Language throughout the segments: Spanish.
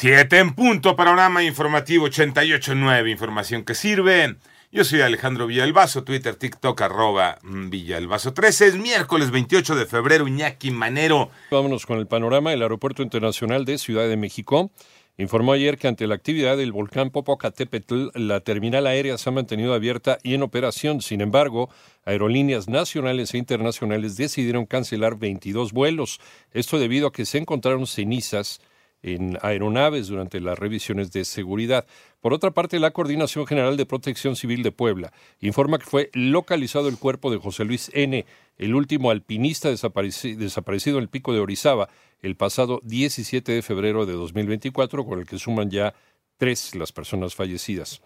Siete en punto, panorama informativo 88.9, información que sirve. Yo soy Alejandro Villalbazo, Twitter, TikTok, arroba Villalbazo 13. Es miércoles 28 de febrero, Iñaki Manero. Vámonos con el panorama. El Aeropuerto Internacional de Ciudad de México informó ayer que ante la actividad del volcán Popocatépetl, la terminal aérea se ha mantenido abierta y en operación. Sin embargo, aerolíneas nacionales e internacionales decidieron cancelar 22 vuelos. Esto debido a que se encontraron cenizas en aeronaves durante las revisiones de seguridad. Por otra parte, la Coordinación General de Protección Civil de Puebla informa que fue localizado el cuerpo de José Luis N., el último alpinista desaparecido en el pico de Orizaba el pasado 17 de febrero de 2024, con el que suman ya tres las personas fallecidas.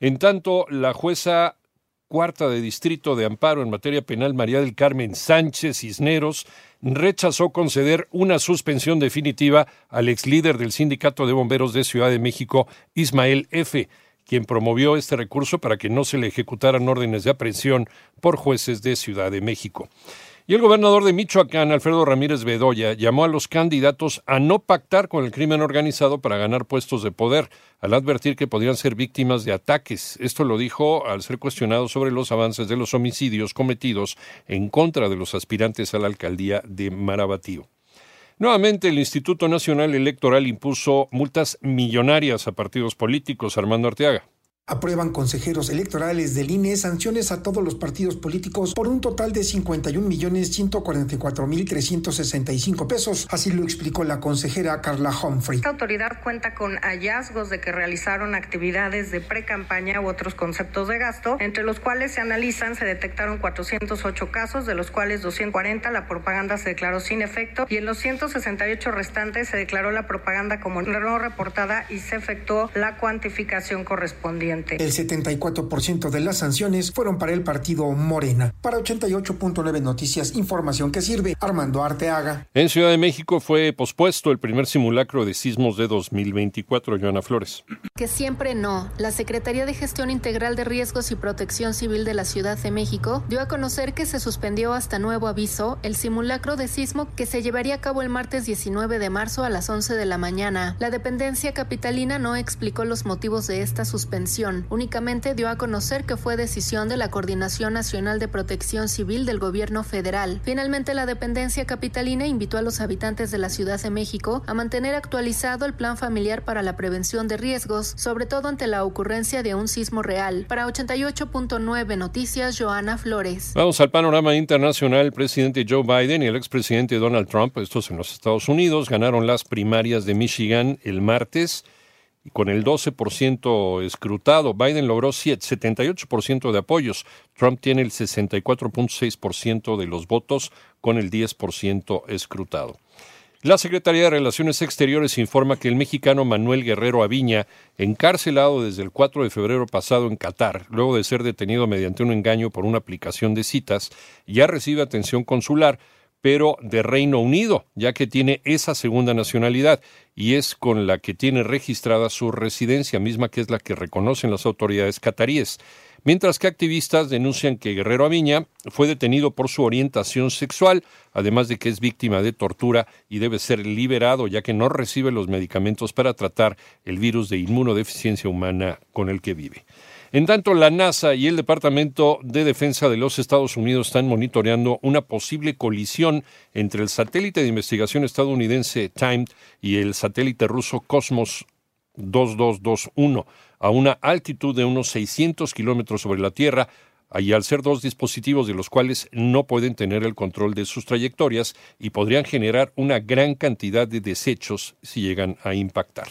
En tanto, la jueza cuarta de distrito de amparo en materia penal María del Carmen Sánchez Cisneros rechazó conceder una suspensión definitiva al ex líder del sindicato de bomberos de Ciudad de México, Ismael F., quien promovió este recurso para que no se le ejecutaran órdenes de aprehensión por jueces de Ciudad de México. Y el gobernador de Michoacán, Alfredo Ramírez Bedoya, llamó a los candidatos a no pactar con el crimen organizado para ganar puestos de poder, al advertir que podrían ser víctimas de ataques. Esto lo dijo al ser cuestionado sobre los avances de los homicidios cometidos en contra de los aspirantes a la alcaldía de Marabatío. Nuevamente, el Instituto Nacional Electoral impuso multas millonarias a partidos políticos. Armando Arteaga. Aprueban consejeros electorales del INE sanciones a todos los partidos políticos por un total de 51 millones 144 mil 365 pesos. Así lo explicó la consejera Carla Humphrey. Esta autoridad cuenta con hallazgos de que realizaron actividades de pre-campaña u otros conceptos de gasto, entre los cuales se analizan, se detectaron 408 casos, de los cuales 240 la propaganda se declaró sin efecto y en los 168 restantes se declaró la propaganda como no reportada y se efectuó la cuantificación correspondiente. El 74% de las sanciones fueron para el partido Morena. Para 88.9 Noticias, información que sirve. Armando Arteaga. En Ciudad de México fue pospuesto el primer simulacro de sismos de 2024. Joana Flores. Que siempre no. La Secretaría de Gestión Integral de Riesgos y Protección Civil de la Ciudad de México dio a conocer que se suspendió hasta nuevo aviso el simulacro de sismo que se llevaría a cabo el martes 19 de marzo a las 11 de la mañana. La dependencia capitalina no explicó los motivos de esta suspensión únicamente dio a conocer que fue decisión de la Coordinación Nacional de Protección Civil del Gobierno Federal. Finalmente, la dependencia capitalina invitó a los habitantes de la Ciudad de México a mantener actualizado el plan familiar para la prevención de riesgos, sobre todo ante la ocurrencia de un sismo real. Para 88.9 Noticias, Joana Flores. Vamos al panorama internacional. El presidente Joe Biden y el expresidente Donald Trump, estos en los Estados Unidos, ganaron las primarias de Michigan el martes con el 12% escrutado. Biden logró 78% de apoyos. Trump tiene el 64.6% de los votos con el 10% escrutado. La Secretaría de Relaciones Exteriores informa que el mexicano Manuel Guerrero Aviña, encarcelado desde el 4 de febrero pasado en Qatar, luego de ser detenido mediante un engaño por una aplicación de citas, ya recibe atención consular pero de Reino Unido, ya que tiene esa segunda nacionalidad y es con la que tiene registrada su residencia, misma que es la que reconocen las autoridades cataríes. Mientras que activistas denuncian que Guerrero Aviña fue detenido por su orientación sexual, además de que es víctima de tortura y debe ser liberado ya que no recibe los medicamentos para tratar el virus de inmunodeficiencia humana con el que vive. En tanto, la NASA y el Departamento de Defensa de los Estados Unidos están monitoreando una posible colisión entre el satélite de investigación estadounidense TIME y el satélite ruso Cosmos 2221 a una altitud de unos 600 kilómetros sobre la Tierra, y al ser dos dispositivos de los cuales no pueden tener el control de sus trayectorias y podrían generar una gran cantidad de desechos si llegan a impactar.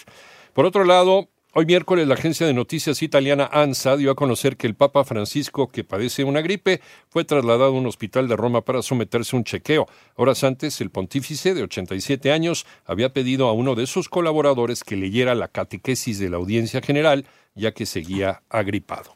Por otro lado, Hoy miércoles la agencia de noticias italiana ANSA dio a conocer que el Papa Francisco, que padece una gripe, fue trasladado a un hospital de Roma para someterse a un chequeo. Horas antes, el pontífice, de 87 años, había pedido a uno de sus colaboradores que leyera la catequesis de la audiencia general, ya que seguía agripado.